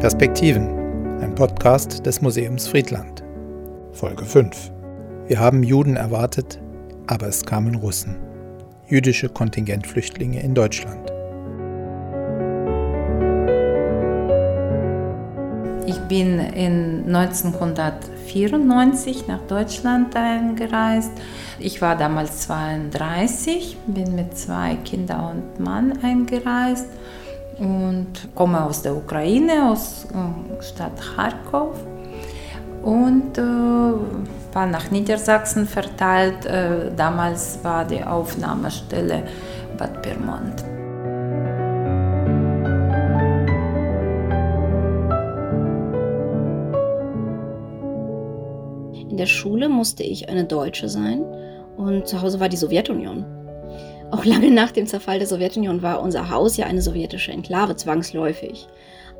Perspektiven, ein Podcast des Museums Friedland. Folge 5. Wir haben Juden erwartet, aber es kamen Russen. Jüdische Kontingentflüchtlinge in Deutschland. Ich bin in 1994 nach Deutschland eingereist. Ich war damals 32, bin mit zwei Kindern und Mann eingereist und komme aus der Ukraine, aus äh, Stadt Kharkov und äh, war nach Niedersachsen verteilt. Äh, damals war die Aufnahmestelle Bad Pyrmont. In der Schule musste ich eine Deutsche sein und zu Hause war die Sowjetunion. Auch lange nach dem Zerfall der Sowjetunion war unser Haus ja eine sowjetische Enklave zwangsläufig.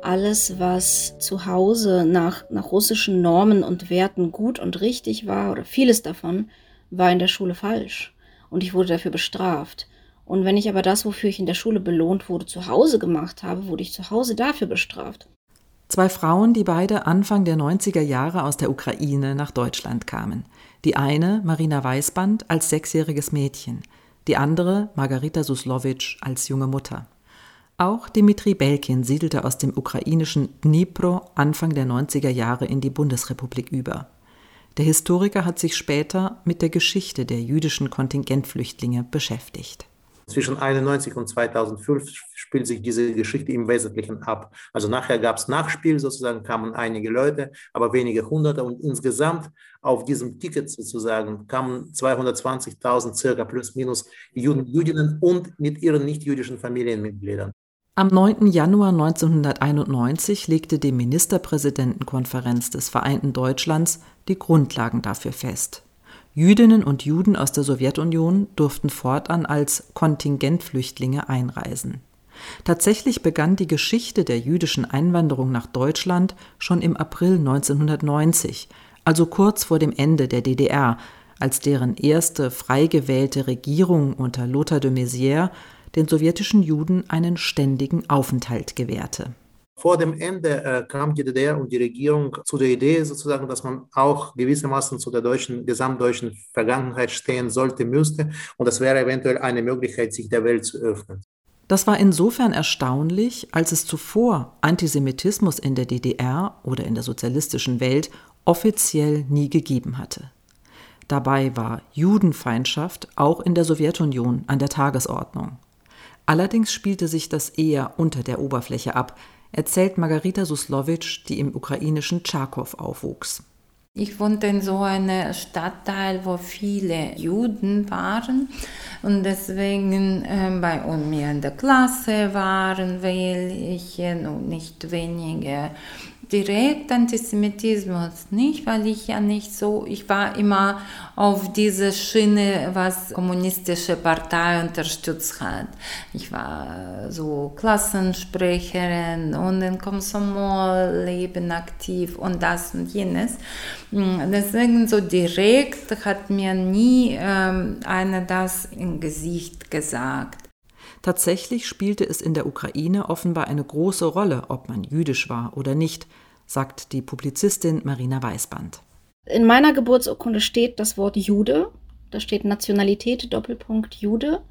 Alles, was zu Hause nach, nach russischen Normen und Werten gut und richtig war, oder vieles davon, war in der Schule falsch. Und ich wurde dafür bestraft. Und wenn ich aber das, wofür ich in der Schule belohnt wurde, zu Hause gemacht habe, wurde ich zu Hause dafür bestraft. Zwei Frauen, die beide Anfang der 90er Jahre aus der Ukraine nach Deutschland kamen. Die eine, Marina Weißband, als sechsjähriges Mädchen – die andere Margarita Suslowitsch als junge Mutter. Auch Dmitri Belkin siedelte aus dem ukrainischen Dnipro Anfang der 90er Jahre in die Bundesrepublik über. Der Historiker hat sich später mit der Geschichte der jüdischen Kontingentflüchtlinge beschäftigt. Zwischen 91 und 2005 spielt sich diese Geschichte im Wesentlichen ab. Also nachher gab es Nachspiel, sozusagen kamen einige Leute, aber wenige Hunderte und insgesamt auf diesem Ticket sozusagen kamen 220.000 circa plus minus Juden, Jüdinnen und mit ihren nicht-jüdischen Familienmitgliedern. Am 9. Januar 1991 legte die Ministerpräsidentenkonferenz des Vereinten Deutschlands die Grundlagen dafür fest. Jüdinnen und Juden aus der Sowjetunion durften fortan als Kontingentflüchtlinge einreisen. Tatsächlich begann die Geschichte der jüdischen Einwanderung nach Deutschland schon im April 1990, also kurz vor dem Ende der DDR, als deren erste frei gewählte Regierung unter Lothar de Maizière den sowjetischen Juden einen ständigen Aufenthalt gewährte. Vor dem Ende äh, kam die DDR und die Regierung zu der Idee sozusagen, dass man auch gewissermaßen zu der deutschen, gesamtdeutschen Vergangenheit stehen sollte, müsste. Und das wäre eventuell eine Möglichkeit, sich der Welt zu öffnen. Das war insofern erstaunlich, als es zuvor Antisemitismus in der DDR oder in der sozialistischen Welt offiziell nie gegeben hatte. Dabei war Judenfeindschaft auch in der Sowjetunion an der Tagesordnung. Allerdings spielte sich das eher unter der Oberfläche ab, erzählt Margarita Suslowitsch, die im ukrainischen Tscharkow aufwuchs. Ich wohnte in so einem Stadtteil, wo viele Juden waren und deswegen äh, bei mir in der Klasse waren welche nicht wenige direkt Antisemitismus nicht, weil ich ja nicht so, ich war immer auf diese Schiene, was kommunistische Partei unterstützt hat. Ich war so Klassensprecherin und im Komsomol-Leben aktiv und das und jenes. Deswegen so direkt hat mir nie ähm, einer das im Gesicht gesagt. Tatsächlich spielte es in der Ukraine offenbar eine große Rolle, ob man jüdisch war oder nicht, sagt die Publizistin Marina Weißband. In meiner Geburtsurkunde steht das Wort Jude. Da steht Nationalität, Doppelpunkt Jude.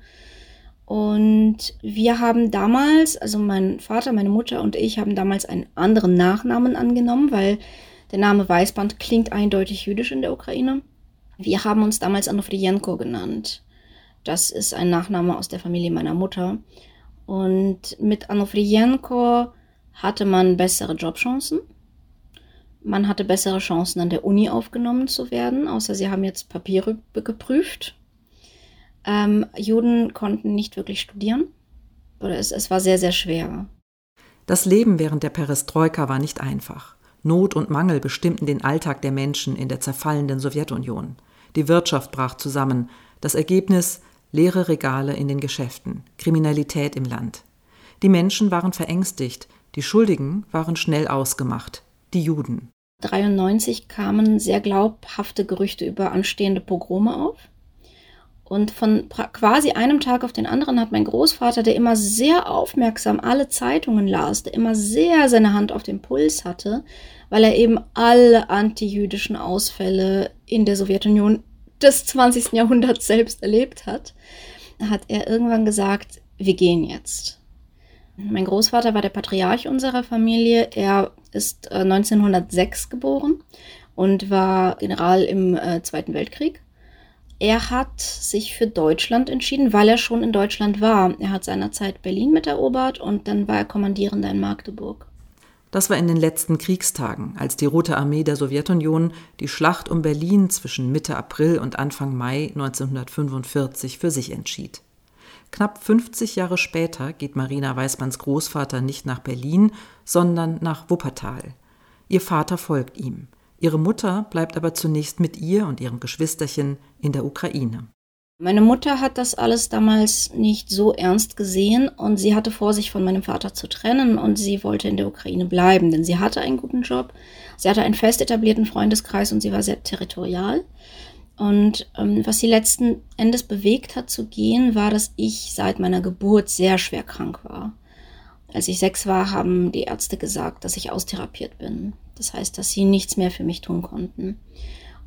Und wir haben damals, also mein Vater, meine Mutter und ich haben damals einen anderen Nachnamen angenommen, weil der Name Weißband klingt eindeutig jüdisch in der Ukraine. Wir haben uns damals Anofrienko genannt. Das ist ein Nachname aus der Familie meiner Mutter. Und mit Anofrienko hatte man bessere Jobchancen. Man hatte bessere Chancen, an der Uni aufgenommen zu werden, außer sie haben jetzt Papiere geprüft. Ähm, Juden konnten nicht wirklich studieren. Oder es, es war sehr, sehr schwer. Das Leben während der Perestroika war nicht einfach. Not und Mangel bestimmten den Alltag der Menschen in der zerfallenden Sowjetunion. Die Wirtschaft brach zusammen. Das Ergebnis leere Regale in den Geschäften, Kriminalität im Land. Die Menschen waren verängstigt, die Schuldigen waren schnell ausgemacht, die Juden. 93 kamen sehr glaubhafte Gerüchte über anstehende Pogrome auf. Und von quasi einem Tag auf den anderen hat mein Großvater, der immer sehr aufmerksam alle Zeitungen las, der immer sehr seine Hand auf dem Puls hatte, weil er eben alle antijüdischen Ausfälle in der Sowjetunion des 20. Jahrhunderts selbst erlebt hat, hat er irgendwann gesagt, wir gehen jetzt. Mein Großvater war der Patriarch unserer Familie. Er ist 1906 äh, geboren und war General im äh, Zweiten Weltkrieg. Er hat sich für Deutschland entschieden, weil er schon in Deutschland war. Er hat seinerzeit Berlin miterobert und dann war er Kommandierender in Magdeburg. Das war in den letzten Kriegstagen, als die Rote Armee der Sowjetunion die Schlacht um Berlin zwischen Mitte April und Anfang Mai 1945 für sich entschied. Knapp 50 Jahre später geht Marina Weißmanns Großvater nicht nach Berlin, sondern nach Wuppertal. Ihr Vater folgt ihm. Ihre Mutter bleibt aber zunächst mit ihr und ihrem Geschwisterchen in der Ukraine. Meine Mutter hat das alles damals nicht so ernst gesehen und sie hatte vor, sich von meinem Vater zu trennen und sie wollte in der Ukraine bleiben, denn sie hatte einen guten Job, sie hatte einen fest etablierten Freundeskreis und sie war sehr territorial. Und ähm, was sie letzten Endes bewegt hat zu gehen, war, dass ich seit meiner Geburt sehr schwer krank war. Als ich sechs war, haben die Ärzte gesagt, dass ich austherapiert bin. Das heißt, dass sie nichts mehr für mich tun konnten.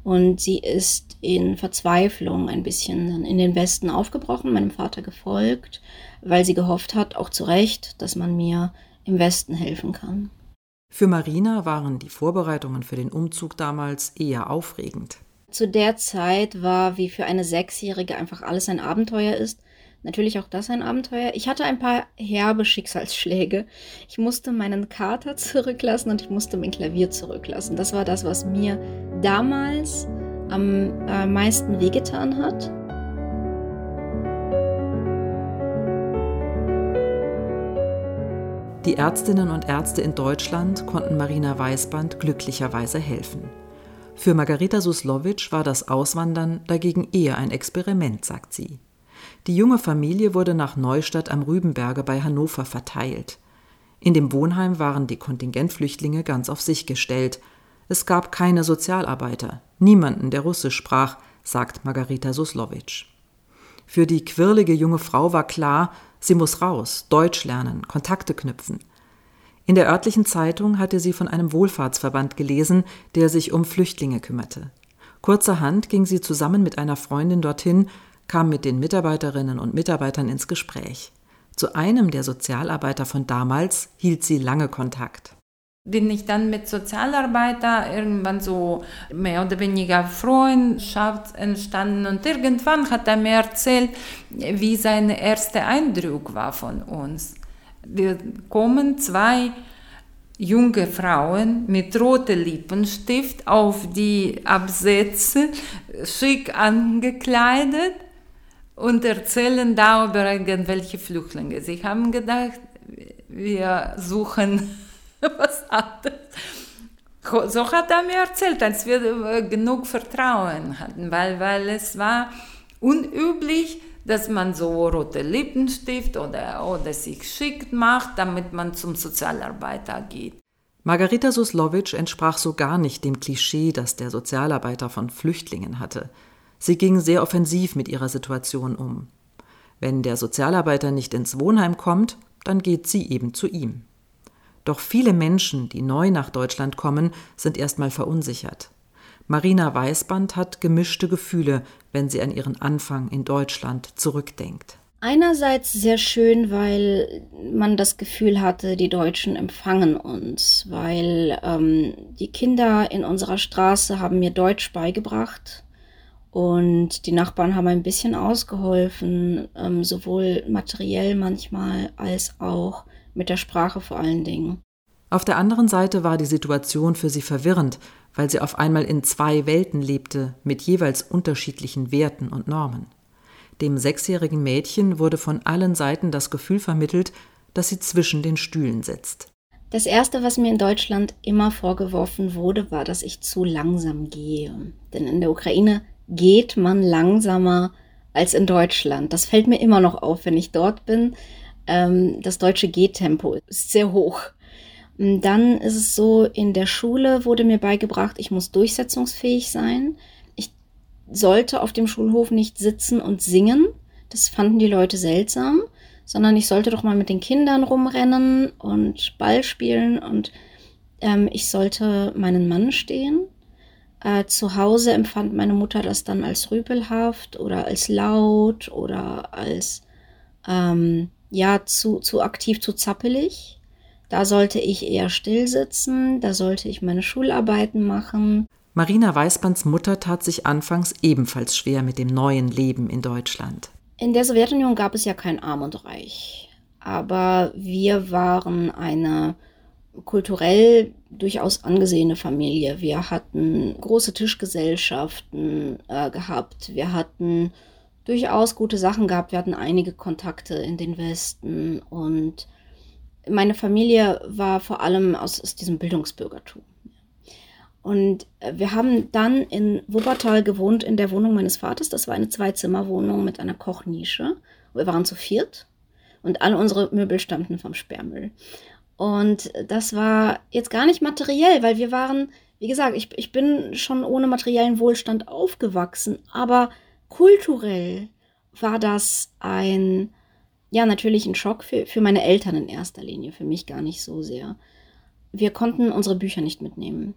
Und sie ist in Verzweiflung ein bisschen in den Westen aufgebrochen, meinem Vater gefolgt, weil sie gehofft hat, auch zu Recht, dass man mir im Westen helfen kann. Für Marina waren die Vorbereitungen für den Umzug damals eher aufregend. Zu der Zeit war, wie für eine Sechsjährige einfach alles ein Abenteuer ist, natürlich auch das ein Abenteuer. Ich hatte ein paar herbe Schicksalsschläge. Ich musste meinen Kater zurücklassen und ich musste mein Klavier zurücklassen. Das war das, was mir damals am äh, meisten wehgetan hat. Die Ärztinnen und Ärzte in Deutschland konnten Marina Weißband glücklicherweise helfen. Für Margarita Suslowitsch war das Auswandern dagegen eher ein Experiment, sagt sie. Die junge Familie wurde nach Neustadt am Rübenberge bei Hannover verteilt. In dem Wohnheim waren die Kontingentflüchtlinge ganz auf sich gestellt. Es gab keine Sozialarbeiter, niemanden, der Russisch sprach, sagt Margarita Suslowitsch. Für die quirlige junge Frau war klar, sie muss raus, Deutsch lernen, Kontakte knüpfen. In der örtlichen Zeitung hatte sie von einem Wohlfahrtsverband gelesen, der sich um Flüchtlinge kümmerte. Kurzerhand ging sie zusammen mit einer Freundin dorthin, kam mit den Mitarbeiterinnen und Mitarbeitern ins Gespräch. Zu einem der Sozialarbeiter von damals hielt sie lange Kontakt. Bin ich dann mit Sozialarbeiter irgendwann so mehr oder weniger Freundschaft entstanden und irgendwann hat er mir erzählt, wie sein erster Eindruck war von uns wir kommen zwei junge Frauen mit rotem Lippenstift auf die Absätze, schick angekleidet und erzählen da über irgendwelche Flüchtlinge. Sie haben gedacht, wir suchen was anderes. So hat er mir erzählt, als wir genug Vertrauen hatten, weil, weil es war unüblich, dass man so rote Lippenstift oder, oder sich schickt macht, damit man zum Sozialarbeiter geht. Margarita Suslowitsch entsprach so gar nicht dem Klischee, das der Sozialarbeiter von Flüchtlingen hatte. Sie ging sehr offensiv mit ihrer Situation um. Wenn der Sozialarbeiter nicht ins Wohnheim kommt, dann geht sie eben zu ihm. Doch viele Menschen, die neu nach Deutschland kommen, sind erstmal verunsichert. Marina Weißband hat gemischte Gefühle, wenn sie an ihren Anfang in Deutschland zurückdenkt. Einerseits sehr schön, weil man das Gefühl hatte, die Deutschen empfangen uns, weil ähm, die Kinder in unserer Straße haben mir Deutsch beigebracht und die Nachbarn haben ein bisschen ausgeholfen, ähm, sowohl materiell manchmal als auch mit der Sprache vor allen Dingen. Auf der anderen Seite war die Situation für sie verwirrend, weil sie auf einmal in zwei Welten lebte, mit jeweils unterschiedlichen Werten und Normen. Dem sechsjährigen Mädchen wurde von allen Seiten das Gefühl vermittelt, dass sie zwischen den Stühlen sitzt. Das Erste, was mir in Deutschland immer vorgeworfen wurde, war, dass ich zu langsam gehe. Denn in der Ukraine geht man langsamer als in Deutschland. Das fällt mir immer noch auf, wenn ich dort bin. Ähm, das deutsche Gehtempo ist sehr hoch. Dann ist es so, in der Schule wurde mir beigebracht, ich muss durchsetzungsfähig sein. Ich sollte auf dem Schulhof nicht sitzen und singen. Das fanden die Leute seltsam, sondern ich sollte doch mal mit den Kindern rumrennen und Ball spielen und ähm, ich sollte meinen Mann stehen. Äh, zu Hause empfand meine Mutter das dann als rüpelhaft oder als laut oder als ähm, ja zu, zu aktiv, zu zappelig. Da sollte ich eher still sitzen, da sollte ich meine Schularbeiten machen. Marina Weißbands Mutter tat sich anfangs ebenfalls schwer mit dem neuen Leben in Deutschland. In der Sowjetunion gab es ja kein Arm und Reich. Aber wir waren eine kulturell durchaus angesehene Familie. Wir hatten große Tischgesellschaften äh, gehabt. Wir hatten durchaus gute Sachen gehabt. Wir hatten einige Kontakte in den Westen und meine Familie war vor allem aus, aus diesem Bildungsbürgertum. Und äh, wir haben dann in Wuppertal gewohnt in der Wohnung meines Vaters. Das war eine Zwei-Zimmer-Wohnung mit einer Kochnische. Wir waren zu viert und alle unsere Möbel stammten vom Sperrmüll. Und das war jetzt gar nicht materiell, weil wir waren, wie gesagt, ich, ich bin schon ohne materiellen Wohlstand aufgewachsen, aber kulturell war das ein, ja, natürlich ein Schock für, für meine Eltern in erster Linie, für mich gar nicht so sehr. Wir konnten unsere Bücher nicht mitnehmen.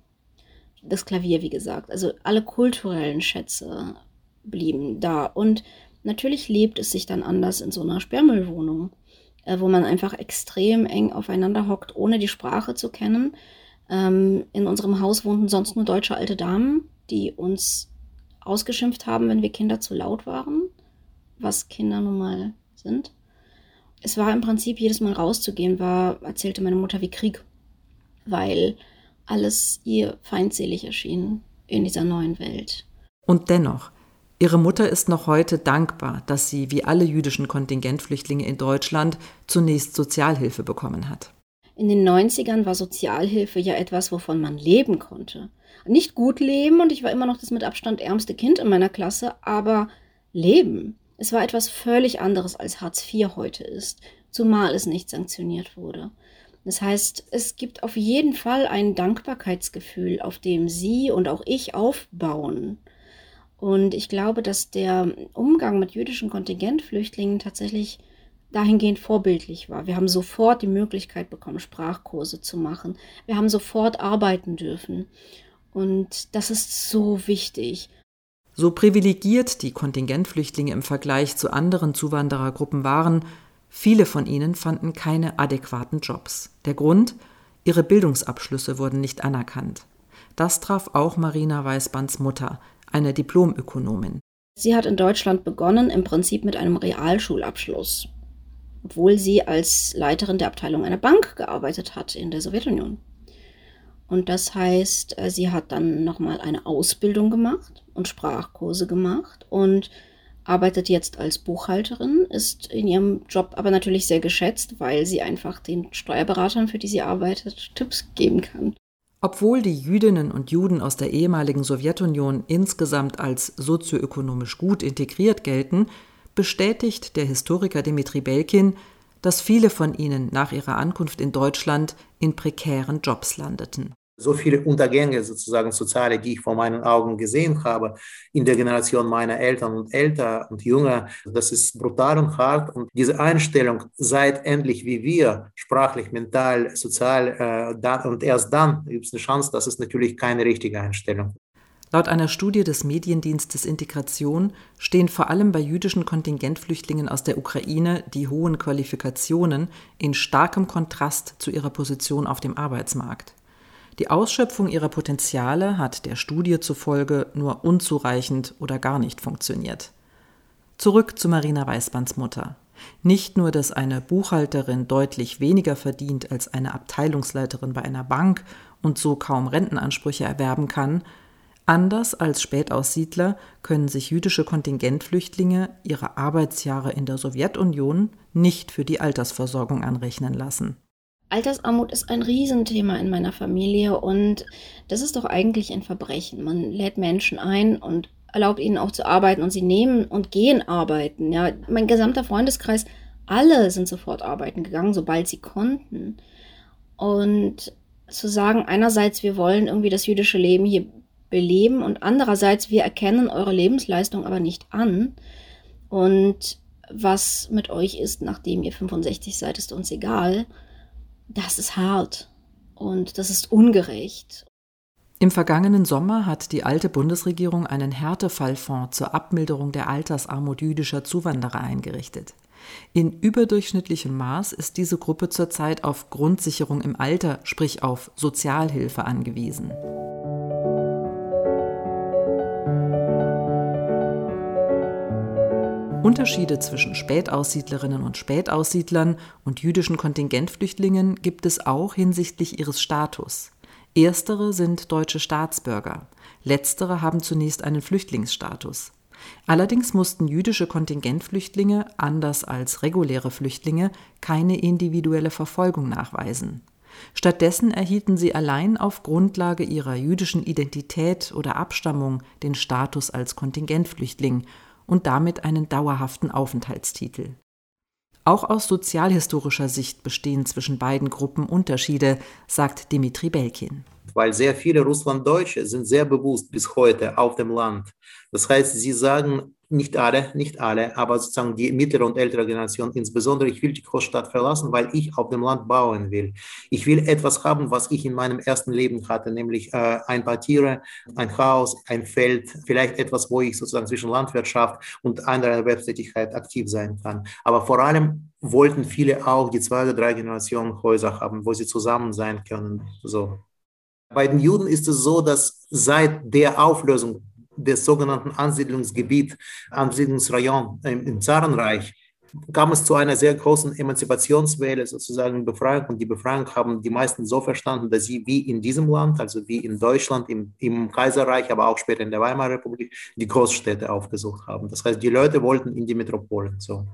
Das Klavier, wie gesagt. Also alle kulturellen Schätze blieben da. Und natürlich lebt es sich dann anders in so einer Sperrmüllwohnung äh, wo man einfach extrem eng aufeinander hockt, ohne die Sprache zu kennen. Ähm, in unserem Haus wohnten sonst nur deutsche alte Damen, die uns ausgeschimpft haben, wenn wir Kinder zu laut waren, was Kinder nun mal sind. Es war im Prinzip jedes Mal rauszugehen, war, erzählte meine Mutter, wie Krieg, weil alles ihr feindselig erschien in dieser neuen Welt. Und dennoch, Ihre Mutter ist noch heute dankbar, dass sie, wie alle jüdischen Kontingentflüchtlinge in Deutschland, zunächst Sozialhilfe bekommen hat. In den 90ern war Sozialhilfe ja etwas, wovon man leben konnte. Nicht gut leben und ich war immer noch das mit Abstand ärmste Kind in meiner Klasse, aber leben. Es war etwas völlig anderes als Hartz IV heute ist, zumal es nicht sanktioniert wurde. Das heißt, es gibt auf jeden Fall ein Dankbarkeitsgefühl, auf dem Sie und auch ich aufbauen. Und ich glaube, dass der Umgang mit jüdischen Kontingentflüchtlingen tatsächlich dahingehend vorbildlich war. Wir haben sofort die Möglichkeit bekommen, Sprachkurse zu machen. Wir haben sofort arbeiten dürfen. Und das ist so wichtig. So privilegiert die Kontingentflüchtlinge im Vergleich zu anderen Zuwanderergruppen waren, viele von ihnen fanden keine adäquaten Jobs. Der Grund? Ihre Bildungsabschlüsse wurden nicht anerkannt. Das traf auch Marina Weißbands Mutter, eine Diplomökonomin. Sie hat in Deutschland begonnen, im Prinzip mit einem Realschulabschluss, obwohl sie als Leiterin der Abteilung einer Bank gearbeitet hat in der Sowjetunion. Und das heißt, äh, sie hat dann nochmal eine Ausbildung gemacht und Sprachkurse gemacht und arbeitet jetzt als Buchhalterin, ist in ihrem Job aber natürlich sehr geschätzt, weil sie einfach den Steuerberatern, für die sie arbeitet, Tipps geben kann. Obwohl die Jüdinnen und Juden aus der ehemaligen Sowjetunion insgesamt als sozioökonomisch gut integriert gelten, bestätigt der Historiker Dimitri Belkin, dass viele von ihnen nach ihrer Ankunft in Deutschland in prekären Jobs landeten so viele Untergänge sozusagen soziale, die ich vor meinen Augen gesehen habe in der Generation meiner Eltern und älter und jünger. Das ist brutal und hart und diese Einstellung, seid endlich wie wir, sprachlich, mental, sozial äh, dann, und erst dann gibt es eine Chance, das ist natürlich keine richtige Einstellung. Laut einer Studie des Mediendienstes Integration stehen vor allem bei jüdischen Kontingentflüchtlingen aus der Ukraine die hohen Qualifikationen in starkem Kontrast zu ihrer Position auf dem Arbeitsmarkt. Die Ausschöpfung ihrer Potenziale hat der Studie zufolge nur unzureichend oder gar nicht funktioniert. Zurück zu Marina Weißbands Mutter. Nicht nur, dass eine Buchhalterin deutlich weniger verdient als eine Abteilungsleiterin bei einer Bank und so kaum Rentenansprüche erwerben kann, anders als Spätaussiedler können sich jüdische Kontingentflüchtlinge ihre Arbeitsjahre in der Sowjetunion nicht für die Altersversorgung anrechnen lassen. Altersarmut ist ein Riesenthema in meiner Familie und das ist doch eigentlich ein Verbrechen. Man lädt Menschen ein und erlaubt ihnen auch zu arbeiten und sie nehmen und gehen arbeiten. Ja, mein gesamter Freundeskreis, alle sind sofort arbeiten gegangen, sobald sie konnten. Und zu sagen, einerseits, wir wollen irgendwie das jüdische Leben hier beleben und andererseits, wir erkennen eure Lebensleistung aber nicht an. Und was mit euch ist, nachdem ihr 65 seid, ist uns egal. Das ist hart und das ist ungerecht. Im vergangenen Sommer hat die alte Bundesregierung einen Härtefallfonds zur Abmilderung der Altersarmut jüdischer Zuwanderer eingerichtet. In überdurchschnittlichem Maß ist diese Gruppe zurzeit auf Grundsicherung im Alter, sprich auf Sozialhilfe angewiesen. Unterschiede zwischen Spätaussiedlerinnen und Spätaussiedlern und jüdischen Kontingentflüchtlingen gibt es auch hinsichtlich ihres Status. Erstere sind deutsche Staatsbürger, letztere haben zunächst einen Flüchtlingsstatus. Allerdings mussten jüdische Kontingentflüchtlinge, anders als reguläre Flüchtlinge, keine individuelle Verfolgung nachweisen. Stattdessen erhielten sie allein auf Grundlage ihrer jüdischen Identität oder Abstammung den Status als Kontingentflüchtling und damit einen dauerhaften Aufenthaltstitel. Auch aus sozialhistorischer Sicht bestehen zwischen beiden Gruppen Unterschiede, sagt Dimitri Belkin. Weil sehr viele Russlanddeutsche sind sehr bewusst bis heute auf dem Land. Das heißt, sie sagen, nicht alle, nicht alle, aber sozusagen die mittlere und ältere Generation insbesondere, ich will die Großstadt verlassen, weil ich auf dem Land bauen will. Ich will etwas haben, was ich in meinem ersten Leben hatte, nämlich äh, ein paar Tiere, ein Haus, ein Feld, vielleicht etwas, wo ich sozusagen zwischen Landwirtschaft und anderer Erwerbstätigkeit aktiv sein kann. Aber vor allem wollten viele auch die zwei oder drei Generationen Häuser haben, wo sie zusammen sein können. So. Bei den Juden ist es so, dass seit der Auflösung des sogenannten Ansiedlungsgebiet, Ansiedlungsrayon im, im Zarenreich, kam es zu einer sehr großen Emanzipationswelle, sozusagen Befreiung. Und die Befreiung haben die meisten so verstanden, dass sie wie in diesem Land, also wie in Deutschland, im, im Kaiserreich, aber auch später in der Weimarer Republik, die Großstädte aufgesucht haben. Das heißt, die Leute wollten in die Metropolen. So.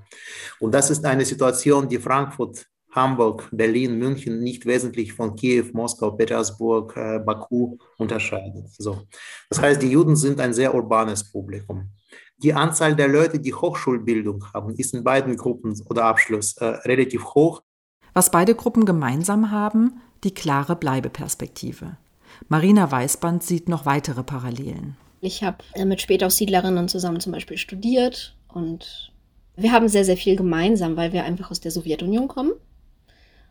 Und das ist eine Situation, die Frankfurt Hamburg, Berlin, München nicht wesentlich von Kiew, Moskau, Petersburg, äh, Baku unterscheidet. So. Das heißt, die Juden sind ein sehr urbanes Publikum. Die Anzahl der Leute, die Hochschulbildung haben, ist in beiden Gruppen oder Abschluss äh, relativ hoch. Was beide Gruppen gemeinsam haben, die klare Bleibeperspektive. Marina Weißband sieht noch weitere Parallelen. Ich habe äh, mit Spätaussiedlerinnen zusammen zum Beispiel studiert und wir haben sehr, sehr viel gemeinsam, weil wir einfach aus der Sowjetunion kommen.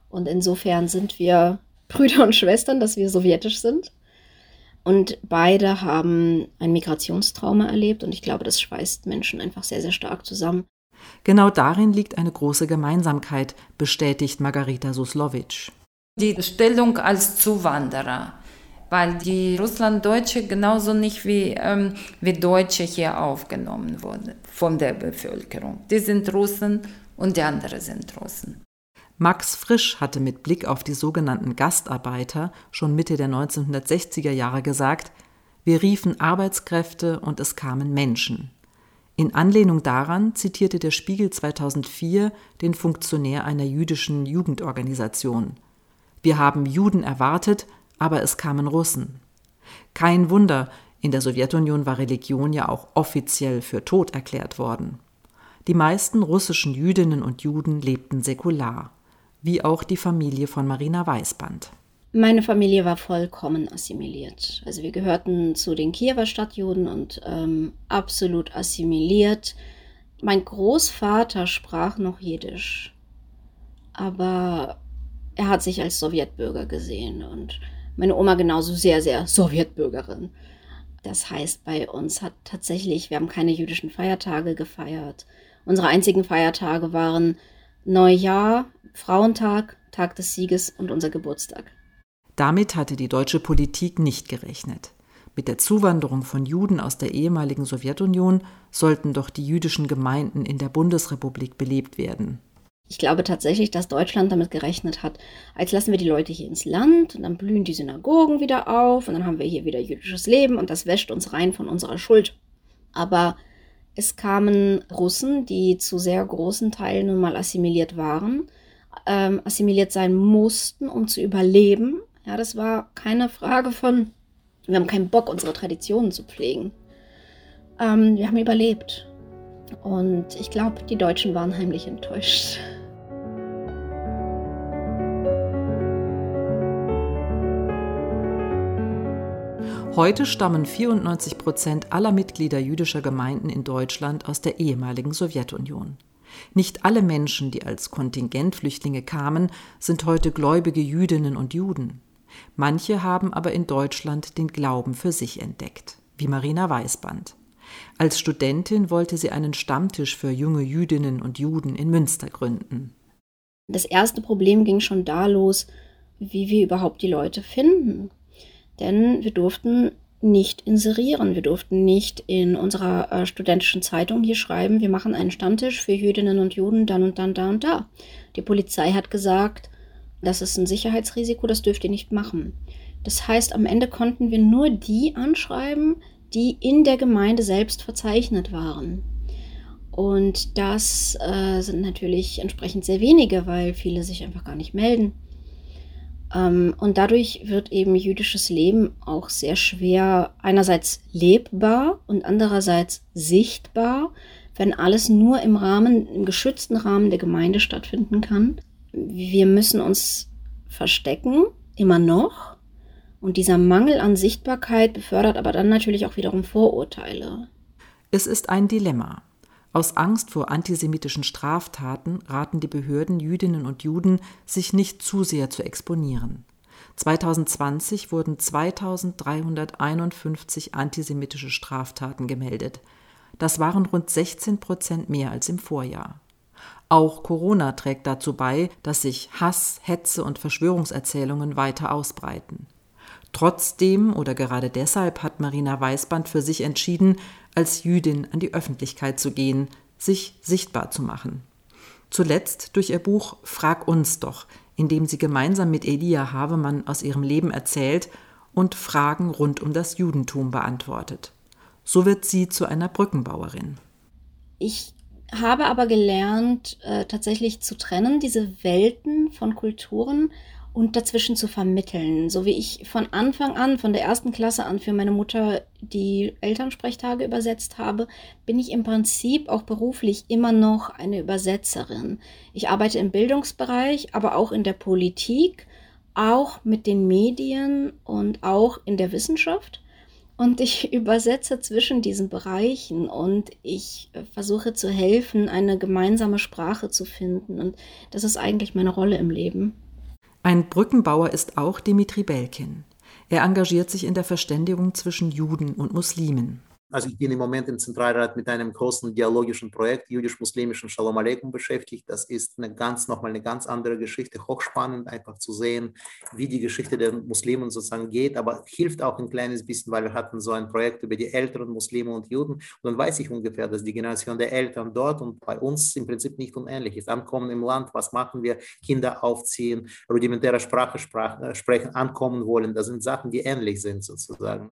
Und insofern sind wir Brüder und Schwestern, dass wir sowjetisch sind. Und beide haben ein Migrationstrauma erlebt und ich glaube, das schweißt Menschen einfach sehr, sehr stark zusammen. Genau darin liegt eine große Gemeinsamkeit, bestätigt Margarita Suslowitsch. Die Stellung als Zuwanderer, weil die Russlanddeutsche genauso nicht wie, ähm, wie Deutsche hier aufgenommen wurden von der Bevölkerung. Die sind Russen und die anderen sind Russen. Max Frisch hatte mit Blick auf die sogenannten Gastarbeiter schon Mitte der 1960er Jahre gesagt, wir riefen Arbeitskräfte und es kamen Menschen. In Anlehnung daran zitierte der Spiegel 2004 den Funktionär einer jüdischen Jugendorganisation. Wir haben Juden erwartet, aber es kamen Russen. Kein Wunder, in der Sowjetunion war Religion ja auch offiziell für tot erklärt worden. Die meisten russischen Jüdinnen und Juden lebten säkular wie auch die Familie von Marina Weißband. Meine Familie war vollkommen assimiliert. Also wir gehörten zu den Kiewer Stadtjuden und ähm, absolut assimiliert. Mein Großvater sprach noch Jiddisch, aber er hat sich als Sowjetbürger gesehen und meine Oma genauso sehr, sehr Sowjetbürgerin. Das heißt, bei uns hat tatsächlich, wir haben keine jüdischen Feiertage gefeiert. Unsere einzigen Feiertage waren Neujahr, Frauentag, Tag des Sieges und unser Geburtstag. Damit hatte die deutsche Politik nicht gerechnet. Mit der Zuwanderung von Juden aus der ehemaligen Sowjetunion sollten doch die jüdischen Gemeinden in der Bundesrepublik belebt werden. Ich glaube tatsächlich, dass Deutschland damit gerechnet hat, als lassen wir die Leute hier ins Land und dann blühen die Synagogen wieder auf und dann haben wir hier wieder jüdisches Leben und das wäscht uns rein von unserer Schuld. Aber es kamen Russen, die zu sehr großen Teilen nun mal assimiliert waren ähm, assimiliert sein mussten, um zu überleben. Ja, das war keine Frage von, wir haben keinen Bock, unsere Traditionen zu pflegen. Ähm, wir haben überlebt. Und ich glaube, die Deutschen waren heimlich enttäuscht. Heute stammen 94 Prozent aller Mitglieder jüdischer Gemeinden in Deutschland aus der ehemaligen Sowjetunion. Nicht alle Menschen, die als Kontingentflüchtlinge kamen, sind heute gläubige Jüdinnen und Juden. Manche haben aber in Deutschland den Glauben für sich entdeckt, wie Marina Weißband. Als Studentin wollte sie einen Stammtisch für junge Jüdinnen und Juden in Münster gründen. Das erste Problem ging schon da los, wie wir überhaupt die Leute finden. Denn wir durften nicht inserieren. Wir durften nicht in unserer äh, studentischen Zeitung hier schreiben, wir machen einen Stammtisch für Jüdinnen und Juden dann und dann, da und da. Die Polizei hat gesagt, das ist ein Sicherheitsrisiko, das dürft ihr nicht machen. Das heißt, am Ende konnten wir nur die anschreiben, die in der Gemeinde selbst verzeichnet waren. Und das äh, sind natürlich entsprechend sehr wenige, weil viele sich einfach gar nicht melden. Ähm, und dadurch wird eben jüdisches Leben auch sehr schwer einerseits lebbar und andererseits sichtbar, wenn alles nur im Rahmen, im geschützten Rahmen der Gemeinde stattfinden kann. Wir müssen uns verstecken, immer noch. Und dieser Mangel an Sichtbarkeit befördert aber dann natürlich auch wiederum Vorurteile. Es ist ein Dilemma. Aus Angst vor antisemitischen Straftaten raten die Behörden Jüdinnen und Juden, sich nicht zu sehr zu exponieren. 2020 wurden 2351 antisemitische Straftaten gemeldet. Das waren rund 16 Prozent mehr als im Vorjahr. Auch Corona trägt dazu bei, dass sich Hass, Hetze und Verschwörungserzählungen weiter ausbreiten. Trotzdem oder gerade deshalb hat Marina Weißband für sich entschieden, als Jüdin an die Öffentlichkeit zu gehen, sich sichtbar zu machen. Zuletzt durch ihr Buch Frag uns doch, in dem sie gemeinsam mit Elia Havemann aus ihrem Leben erzählt und Fragen rund um das Judentum beantwortet. So wird sie zu einer Brückenbauerin. Ich habe aber gelernt, äh, tatsächlich zu trennen, diese Welten von Kulturen und dazwischen zu vermitteln. So wie ich von Anfang an, von der ersten Klasse an für meine Mutter die Elternsprechtage übersetzt habe, bin ich im Prinzip auch beruflich immer noch eine Übersetzerin. Ich arbeite im Bildungsbereich, aber auch in der Politik, auch mit den Medien und auch in der Wissenschaft. Und ich übersetze zwischen diesen Bereichen und ich versuche zu helfen, eine gemeinsame Sprache zu finden. Und das ist eigentlich meine Rolle im Leben. Ein Brückenbauer ist auch Dimitri Belkin. Er engagiert sich in der Verständigung zwischen Juden und Muslimen. Also ich bin im Moment im Zentralrat mit einem großen dialogischen Projekt jüdisch-muslimischen Shalom Aleikum beschäftigt. Das ist eine ganz, nochmal eine ganz andere Geschichte, hochspannend einfach zu sehen, wie die Geschichte der Muslimen sozusagen geht, aber hilft auch ein kleines bisschen, weil wir hatten so ein Projekt über die älteren Muslime und Juden und dann weiß ich ungefähr, dass die Generation der Eltern dort und bei uns im Prinzip nicht unähnlich ist. Ankommen im Land, was machen wir? Kinder aufziehen, rudimentäre Sprache sprechen, ankommen wollen, das sind Sachen, die ähnlich sind sozusagen.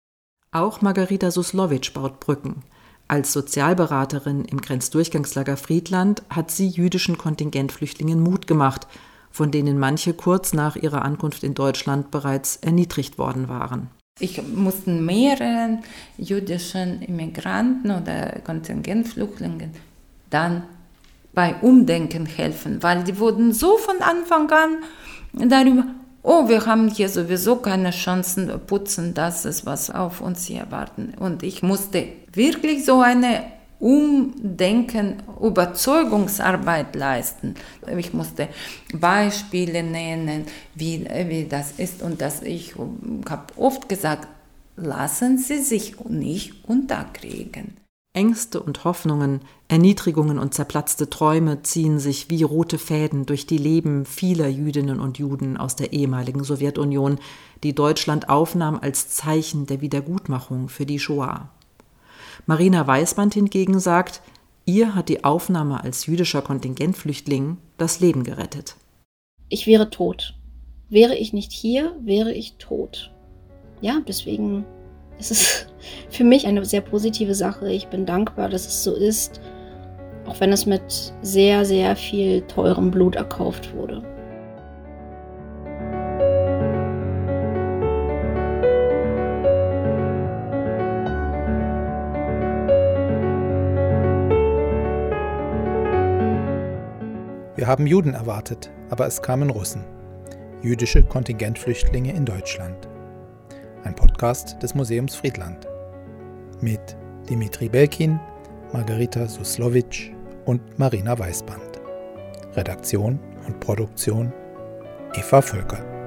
Auch Margarita Suslowitsch baut Brücken. Als Sozialberaterin im Grenzdurchgangslager Friedland hat sie jüdischen Kontingentflüchtlingen Mut gemacht, von denen manche kurz nach ihrer Ankunft in Deutschland bereits erniedrigt worden waren. Ich musste mehreren jüdischen Immigranten oder Kontingentflüchtlingen dann bei Umdenken helfen, weil die wurden so von Anfang an darüber oh, wir haben hier sowieso keine Chancen, putzen, das ist, was auf uns hier warten. Und ich musste wirklich so eine Umdenken, Überzeugungsarbeit leisten. Ich musste Beispiele nennen, wie, wie das ist. Und das, ich habe oft gesagt, lassen Sie sich nicht unterkriegen. Ängste und Hoffnungen, Erniedrigungen und zerplatzte Träume ziehen sich wie rote Fäden durch die Leben vieler Jüdinnen und Juden aus der ehemaligen Sowjetunion, die Deutschland aufnahm als Zeichen der Wiedergutmachung für die Shoah. Marina Weißband hingegen sagt, ihr hat die Aufnahme als jüdischer Kontingentflüchtling das Leben gerettet. Ich wäre tot. Wäre ich nicht hier, wäre ich tot. Ja, deswegen es ist für mich eine sehr positive Sache. Ich bin dankbar, dass es so ist, auch wenn es mit sehr, sehr viel teurem Blut erkauft wurde. Wir haben Juden erwartet, aber es kamen Russen. Jüdische Kontingentflüchtlinge in Deutschland. Ein Podcast des Museums Friedland. Mit Dimitri Belkin, Margarita Suslovic und Marina Weißband. Redaktion und Produktion Eva Völker.